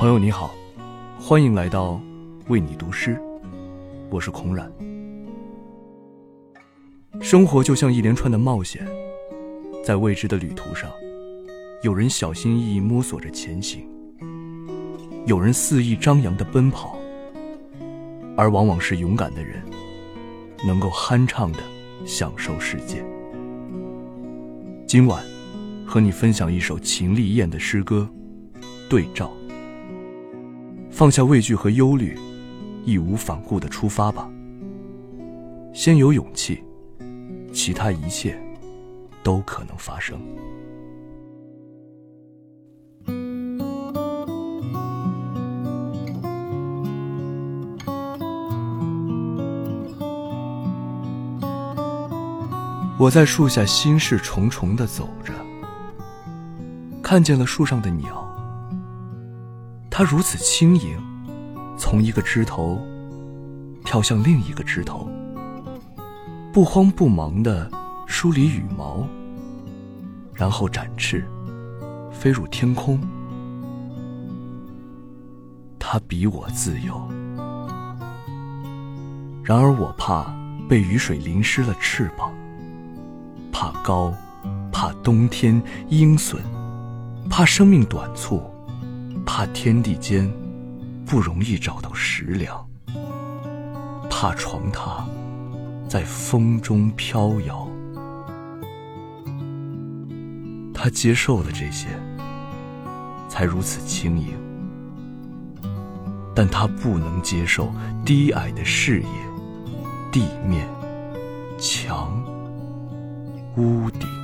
朋友你好，欢迎来到为你读诗，我是孔冉。生活就像一连串的冒险，在未知的旅途上，有人小心翼翼摸索着前行，有人肆意张扬的奔跑，而往往是勇敢的人，能够酣畅的享受世界。今晚，和你分享一首秦丽燕的诗歌《对照》。放下畏惧和忧虑，义无反顾的出发吧。先有勇气，其他一切都可能发生。我在树下心事重重的走着，看见了树上的鸟。它如此轻盈，从一个枝头跳向另一个枝头，不慌不忙地梳理羽毛，然后展翅，飞入天空。它比我自由，然而我怕被雨水淋湿了翅膀，怕高，怕冬天阴损，怕生命短促。怕天地间不容易找到食粮，怕床榻在风中飘摇。他接受了这些，才如此轻盈。但他不能接受低矮的视野、地面、墙、屋顶。